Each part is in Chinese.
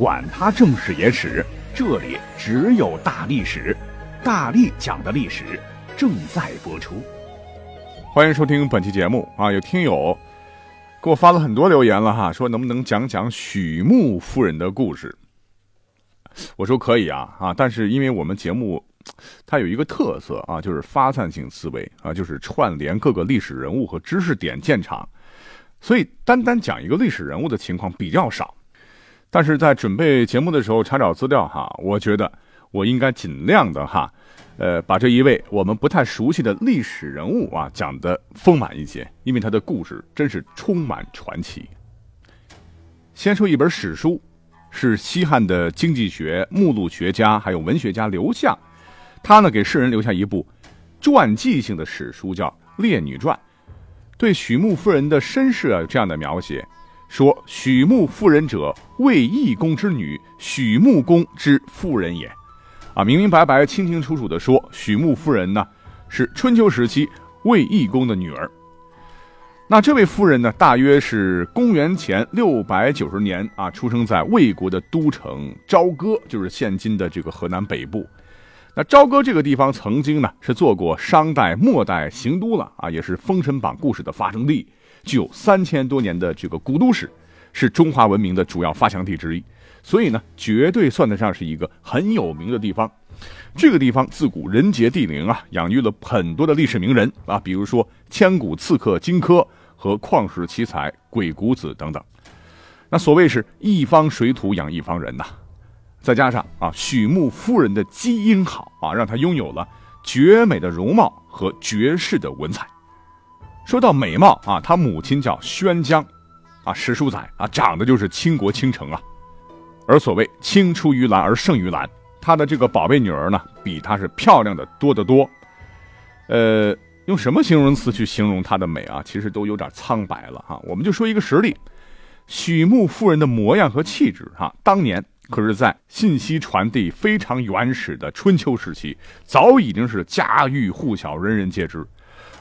管他正史野史。这里只有大历史，大力讲的历史正在播出。欢迎收听本期节目啊！有听友给我发了很多留言了哈，说能不能讲讲许穆夫人的故事？我说可以啊啊！但是因为我们节目它有一个特色啊，就是发散性思维啊，就是串联各个历史人物和知识点建场，所以单单讲一个历史人物的情况比较少。但是在准备节目的时候查找资料哈，我觉得我应该尽量的哈，呃，把这一位我们不太熟悉的历史人物啊讲的丰满一些，因为他的故事真是充满传奇。先说一本史书，是西汉的经济学、目录学家还有文学家刘向，他呢给世人留下一部传记性的史书，叫《列女传》，对许穆夫人的身世啊有这样的描写。说许穆夫人者，魏懿公之女，许穆公之夫人也。啊，明明白白、清清楚楚的说，许穆夫人呢是春秋时期魏懿公的女儿。那这位夫人呢，大约是公元前六百九十年啊，出生在魏国的都城朝歌，就是现今的这个河南北部。那朝歌这个地方曾经呢是做过商代末代行都了啊，也是《封神榜》故事的发生地。具有三千多年的这个古都史，是中华文明的主要发祥地之一，所以呢，绝对算得上是一个很有名的地方。这个地方自古人杰地灵啊，养育了很多的历史名人啊，比如说千古刺客荆轲和旷世奇才鬼谷子等等。那所谓是一方水土养一方人呐，再加上啊，许穆夫人的基因好啊，让她拥有了绝美的容貌和绝世的文采。说到美貌啊，他母亲叫宣姜，啊，史书载啊，长得就是倾国倾城啊。而所谓青出于蓝而胜于蓝，他的这个宝贝女儿呢，比她是漂亮的多得多。呃，用什么形容词去形容她的美啊？其实都有点苍白了哈。我们就说一个实例，许穆夫人的模样和气质哈，当年可是在信息传递非常原始的春秋时期，早已经是家喻户晓，人人皆知。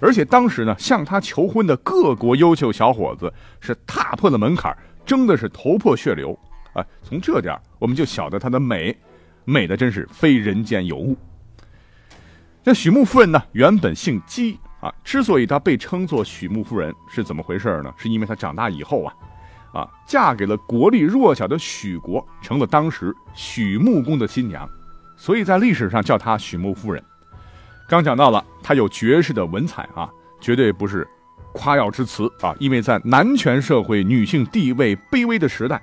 而且当时呢，向他求婚的各国优秀小伙子是踏破了门槛，争的是头破血流啊！从这点我们就晓得她的美，美的真是非人间有物。那许穆夫人呢，原本姓姬啊，之所以她被称作许穆夫人，是怎么回事呢？是因为她长大以后啊，啊，嫁给了国力弱小的许国，成了当时许穆公的新娘，所以在历史上叫她许穆夫人。刚讲到了，她有绝世的文采啊，绝对不是夸耀之词啊。因为在男权社会、女性地位卑微的时代，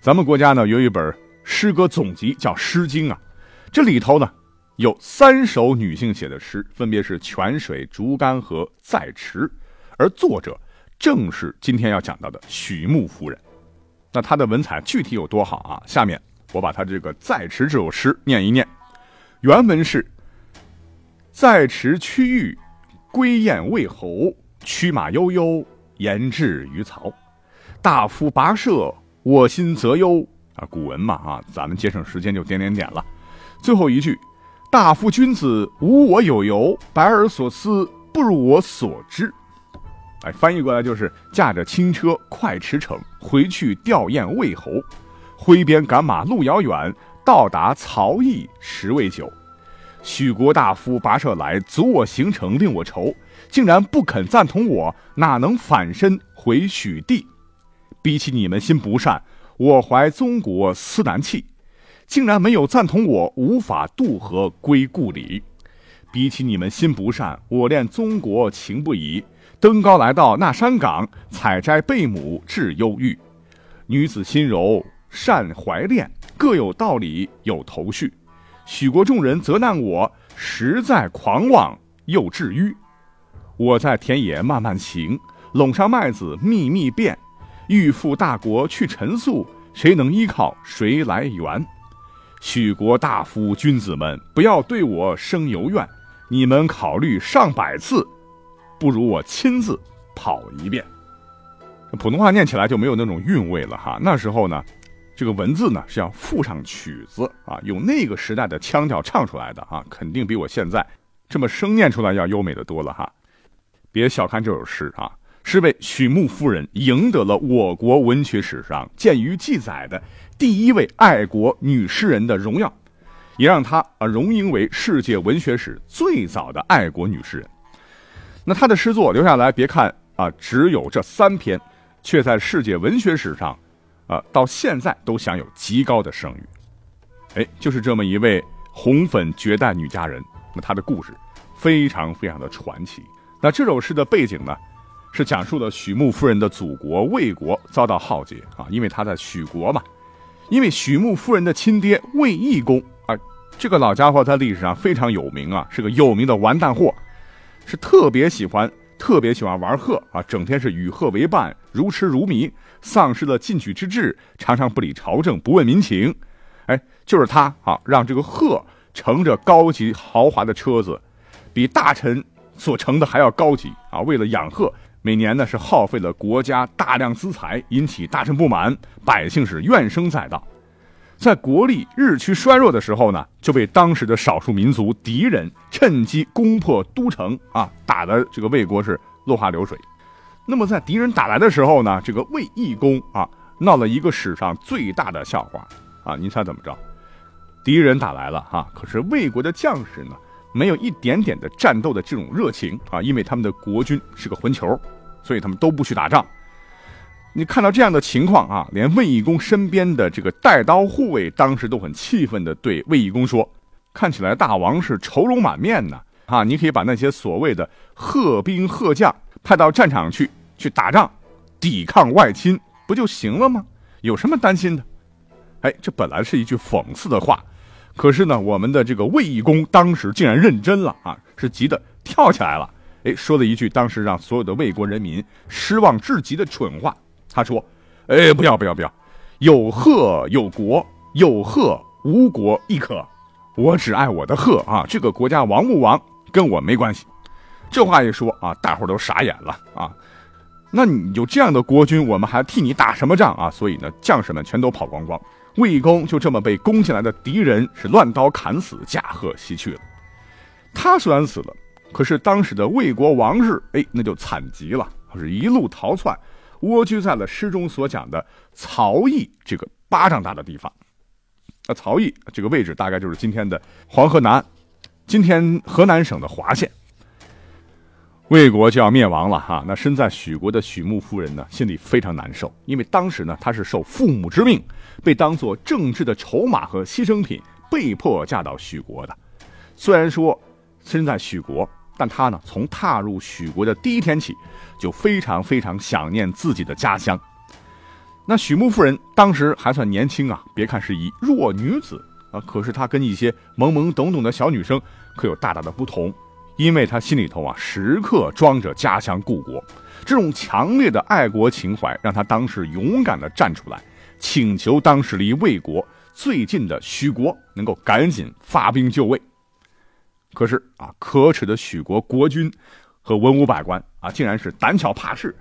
咱们国家呢有一本诗歌总集叫《诗经》啊，这里头呢有三首女性写的诗，分别是《泉水》《竹竿》和《在池》，而作者正是今天要讲到的许穆夫人。那她的文采具体有多好啊？下面我把她这个《在池》这首诗念一念，原文是。在池区域，归雁为侯，驱马悠悠，言至于曹。大夫跋涉，我心则忧。啊，古文嘛，啊，咱们节省时间就点点点了。最后一句，大夫君子无我有由，白尔所思不如我所知。哎，翻译过来就是驾着轻车快驰骋，回去吊唁魏侯，挥鞭赶马路遥远，到达曹邑时未久。许国大夫跋涉来，阻我行程，令我愁。竟然不肯赞同我，哪能反身回许地？比起你们心不善，我怀宗国思难弃。竟然没有赞同我，无法渡河归故里。比起你们心不善，我恋宗国情不移。登高来到那山岗，采摘贝母致忧郁。女子心柔善怀恋，各有道理有头绪。许国众人责难我，实在狂妄又至愚。我在田野慢慢行，垄上麦子密密遍。欲赴大国去陈宿，谁能依靠谁来援？许国大夫君子们，不要对我生由怨。你们考虑上百次，不如我亲自跑一遍。普通话念起来就没有那种韵味了哈。那时候呢，这个文字呢是要附上曲子啊，用那个时代的腔调唱出来的啊，肯定比我现在这么声念出来要优美的多了哈。别小看这首诗啊，是为许穆夫人赢得了我国文学史上见于记载的第一位爱国女诗人的荣耀。也让她啊荣膺为世界文学史最早的爱国女诗人。那她的诗作留下来，别看啊只有这三篇，却在世界文学史上，啊到现在都享有极高的声誉。哎，就是这么一位红粉绝代女佳人。那她的故事非常非常的传奇。那这首诗的背景呢，是讲述了许穆夫人的祖国魏国遭到浩劫啊，因为她在许国嘛，因为许穆夫人的亲爹魏懿公啊。这个老家伙在历史上非常有名啊，是个有名的完蛋货，是特别喜欢特别喜欢玩鹤啊，整天是与鹤为伴，如痴如迷，丧失了进取之志，常常不理朝政，不问民情。哎，就是他啊，让这个鹤乘着高级豪华的车子，比大臣所乘的还要高级啊。为了养鹤，每年呢是耗费了国家大量资财，引起大臣不满，百姓是怨声载道。在国力日趋衰弱的时候呢，就被当时的少数民族敌人趁机攻破都城啊，打的这个魏国是落花流水。那么在敌人打来的时候呢，这个魏义公啊闹了一个史上最大的笑话啊！您猜怎么着？敌人打来了哈，可是魏国的将士呢，没有一点点的战斗的这种热情啊，因为他们的国君是个混球，所以他们都不去打仗。你看到这样的情况啊，连卫懿公身边的这个带刀护卫当时都很气愤地对卫懿公说：“看起来大王是愁容满面呢，啊，你可以把那些所谓的贺兵贺将派到战场去，去打仗，抵抗外侵，不就行了吗？有什么担心的？”哎，这本来是一句讽刺的话，可是呢，我们的这个卫懿公当时竟然认真了啊，是急得跳起来了，哎，说了一句当时让所有的魏国人民失望至极的蠢话。他说：“哎，不要不要不要，有鹤有国，有鹤无国亦可。我只爱我的鹤啊，这个国家亡不亡跟我没关系。”这话一说啊，大伙都傻眼了啊。那你有这样的国君，我们还替你打什么仗啊？所以呢，将士们全都跑光光，魏公就这么被攻进来的敌人是乱刀砍死，驾鹤西去了。他虽然死了，可是当时的魏国王室，哎，那就惨极了，是一路逃窜。蜗居在了诗中所讲的曹邑这个巴掌大的地方，那曹邑这个位置大概就是今天的黄河南，今天河南省的滑县。魏国就要灭亡了哈，那身在许国的许穆夫人呢，心里非常难受，因为当时呢，她是受父母之命，被当做政治的筹码和牺牲品，被迫嫁到许国的。虽然说身在许国。但他呢，从踏入许国的第一天起，就非常非常想念自己的家乡。那许穆夫人当时还算年轻啊，别看是一弱女子啊，可是她跟一些懵懵懂懂的小女生可有大大的不同，因为她心里头啊，时刻装着家乡故国。这种强烈的爱国情怀，让她当时勇敢地站出来，请求当时离魏国最近的许国能够赶紧发兵就位。可是啊，可耻的许国国君和文武百官啊，竟然是胆小怕事，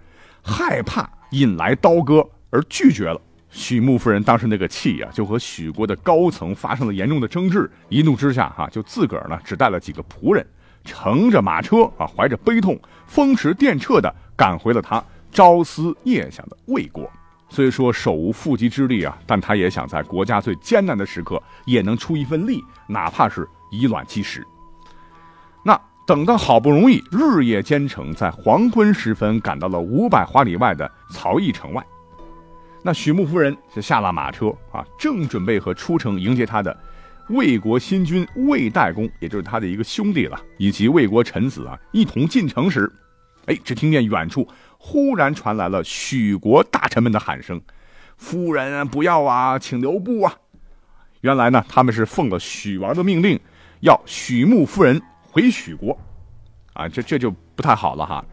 害怕引来刀割而拒绝了。许穆夫人当时那个气呀，就和许国的高层发生了严重的争执。一怒之下，哈，就自个儿呢只带了几个仆人，乘着马车啊，怀着悲痛，风驰电掣的赶回了他朝思夜想的魏国。虽说手无缚鸡之力啊，但他也想在国家最艰难的时刻也能出一份力，哪怕是以卵击石。等到好不容易日夜兼程，在黄昏时分赶到了五百华里外的曹邑城外，那许穆夫人就下了马车啊，正准备和出城迎接他的魏国新君魏代公，也就是他的一个兄弟了，以及魏国臣子啊一同进城时，哎，只听见远处忽然传来了许国大臣们的喊声：“夫人不要啊，请留步啊！”原来呢，他们是奉了许王的命令，要许穆夫人。回许国，啊，这这就不太好了哈，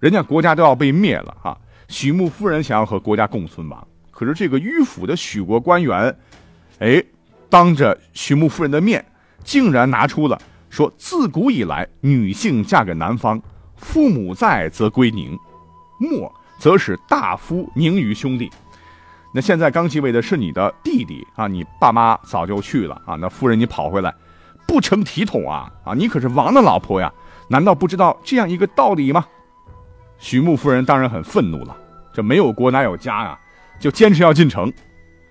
人家国家都要被灭了哈。许穆夫人想要和国家共存亡，可是这个迂腐的许国官员，哎，当着许穆夫人的面，竟然拿出了说：“自古以来，女性嫁给男方，父母在则归宁，没则使大夫宁于兄弟。那现在刚继位的是你的弟弟啊，你爸妈早就去了啊，那夫人你跑回来，不成体统啊啊！你可是王的老婆呀，难道不知道这样一个道理吗？”许穆夫人当然很愤怒了，这没有国哪有家呀？就坚持要进城，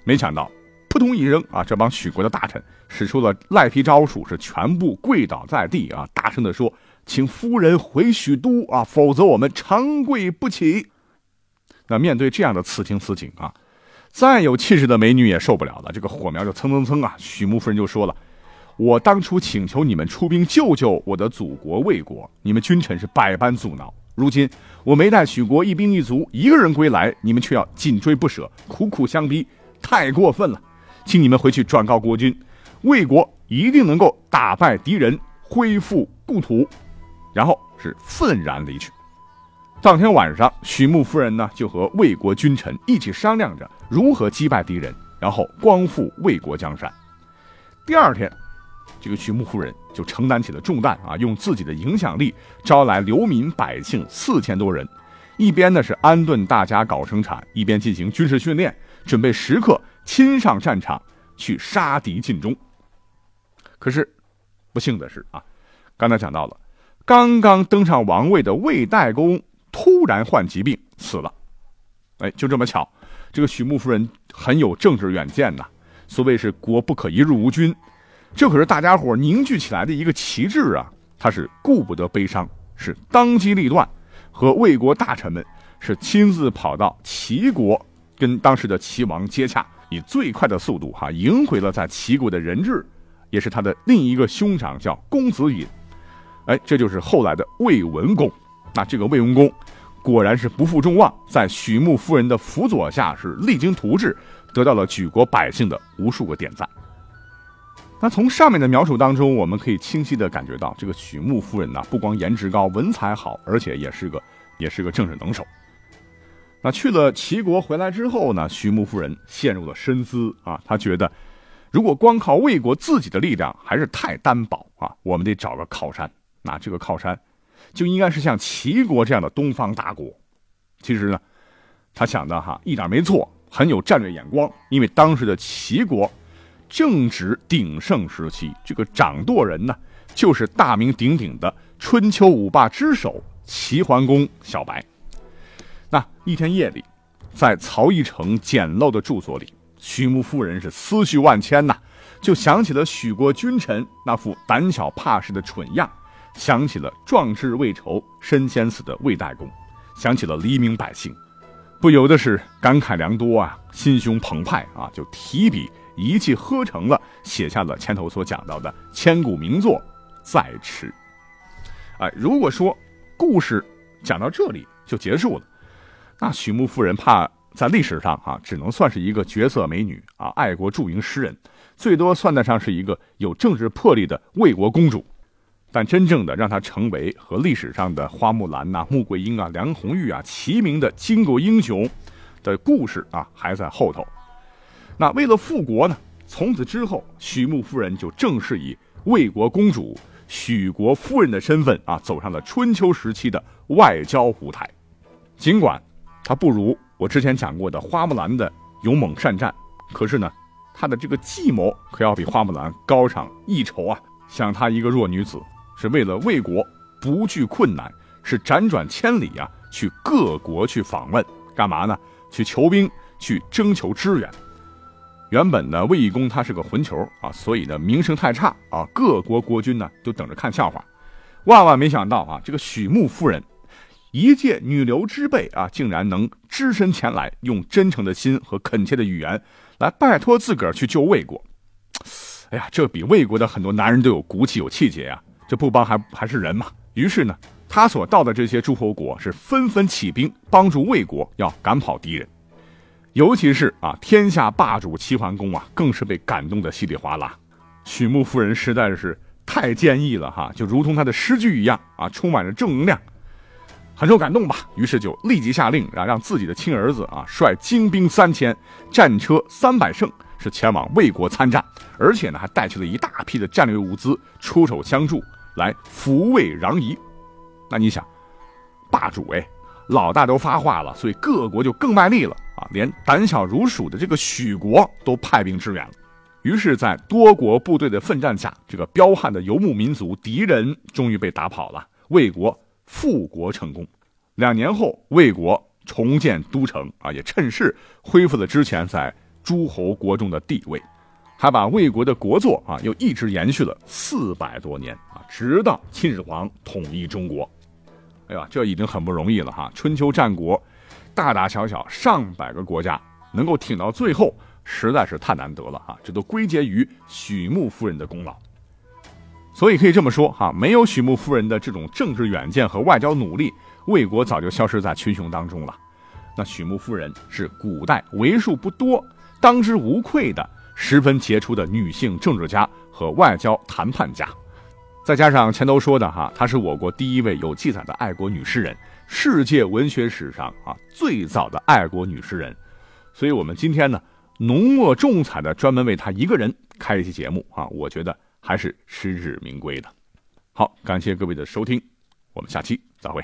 没想到扑通一扔啊！这帮许国的大臣使出了赖皮招数，是全部跪倒在地啊！大声的说：“请夫人回许都啊，否则我们长跪不起。”那面对这样的此情此景啊，再有气势的美女也受不了了，这个火苗就蹭蹭蹭啊！许穆夫人就说了：“我当初请求你们出兵救救我的祖国魏国，你们君臣是百般阻挠。”如今我没带许国一兵一卒，一个人归来，你们却要紧追不舍，苦苦相逼，太过分了！请你们回去转告国君，魏国一定能够打败敌人，恢复故土。然后是愤然离去。当天晚上，许穆夫人呢就和魏国君臣一起商量着如何击败敌人，然后光复魏国江山。第二天。这个许穆夫人就承担起了重担啊，用自己的影响力招来流民百姓四千多人，一边呢是安顿大家搞生产，一边进行军事训练，准备时刻亲上战场去杀敌尽忠。可是，不幸的是啊，刚才讲到了，刚刚登上王位的魏代公突然患疾病死了。哎，就这么巧，这个许穆夫人很有政治远见呐。所谓是国不可一日无君。这可是大家伙凝聚起来的一个旗帜啊！他是顾不得悲伤，是当机立断，和魏国大臣们是亲自跑到齐国，跟当时的齐王接洽，以最快的速度哈赢回了在齐国的人质，也是他的另一个兄长叫公子尹。哎，这就是后来的魏文公。那这个魏文公果然是不负众望，在许穆夫人的辅佐下是励精图治，得到了举国百姓的无数个点赞。那从上面的描述当中，我们可以清晰的感觉到，这个许穆夫人呢，不光颜值高、文采好，而且也是个，也是个政治能手。那去了齐国回来之后呢，许穆夫人陷入了深思啊，她觉得，如果光靠魏国自己的力量还是太单薄啊，我们得找个靠山。那这个靠山，就应该是像齐国这样的东方大国。其实呢，他想的哈，一点没错，很有战略眼光，因为当时的齐国。正值鼎盛时期，这个掌舵人呢，就是大名鼎鼎的春秋五霸之首齐桓公小白。那一天夜里，在曹邑城简陋的住所里，许穆夫人是思绪万千呐，就想起了许国君臣那副胆小怕事的蠢样，想起了壮志未酬身先死的魏代公，想起了黎民百姓，不由得是感慨良多啊，心胸澎湃啊，就提笔。一气呵成了，写下了前头所讲到的千古名作《在迟》。哎，如果说故事讲到这里就结束了，那许穆夫人怕在历史上啊，只能算是一个绝色美女啊，爱国著名诗人，最多算得上是一个有政治魄力的魏国公主。但真正的让她成为和历史上的花木兰呐、穆桂英啊、梁红玉啊齐名的巾帼英雄的故事啊，还在后头。那为了复国呢？从此之后，许穆夫人就正式以魏国公主、许国夫人的身份啊，走上了春秋时期的外交舞台。尽管她不如我之前讲过的花木兰的勇猛善战，可是呢，她的这个计谋可要比花木兰高上一筹啊！像她一个弱女子，是为了魏国不惧困难，是辗转千里啊，去各国去访问，干嘛呢？去求兵，去征求支援。原本呢，魏义公他是个混球啊，所以呢名声太差啊，各国国君呢就等着看笑话。万万没想到啊，这个许穆夫人，一介女流之辈啊，竟然能只身前来，用真诚的心和恳切的语言来拜托自个儿去救魏国。哎呀，这比魏国的很多男人都有骨气有气节呀！这不帮还还是人吗？于是呢，他所到的这些诸侯国是纷纷起兵帮助魏国要赶跑敌人。尤其是啊，天下霸主齐桓公啊，更是被感动的稀里哗啦。许穆夫人实在是太坚毅了哈，就如同他的诗句一样啊，充满着正能量，很受感动吧。于是就立即下令啊，让自己的亲儿子啊，率精兵三千，战车三百乘，是前往魏国参战，而且呢还带去了一大批的战略物资，出手相助，来抚慰攘夷。那你想，霸主哎，老大都发话了，所以各国就更卖力了啊！连胆小如鼠的这个许国都派兵支援了。于是，在多国部队的奋战下，这个彪悍的游牧民族敌人终于被打跑了，魏国复国成功。两年后，魏国重建都城啊，也趁势恢复了之前在诸侯国中的地位，还把魏国的国祚啊又一直延续了四百多年啊，直到秦始皇统一中国。哎呀，这已经很不容易了哈！春秋战国，大大小小上百个国家能够挺到最后。实在是太难得了哈，这都归结于许穆夫人的功劳。所以可以这么说哈，没有许穆夫人的这种政治远见和外交努力，魏国早就消失在群雄当中了。那许穆夫人是古代为数不多、当之无愧的十分杰出的女性政治家和外交谈判家，再加上前头说的哈，她是我国第一位有记载的爱国女诗人，世界文学史上啊最早的爱国女诗人。所以我们今天呢。浓墨重彩的专门为她一个人开一期节目啊，我觉得还是实至名归的。好，感谢各位的收听，我们下期再会。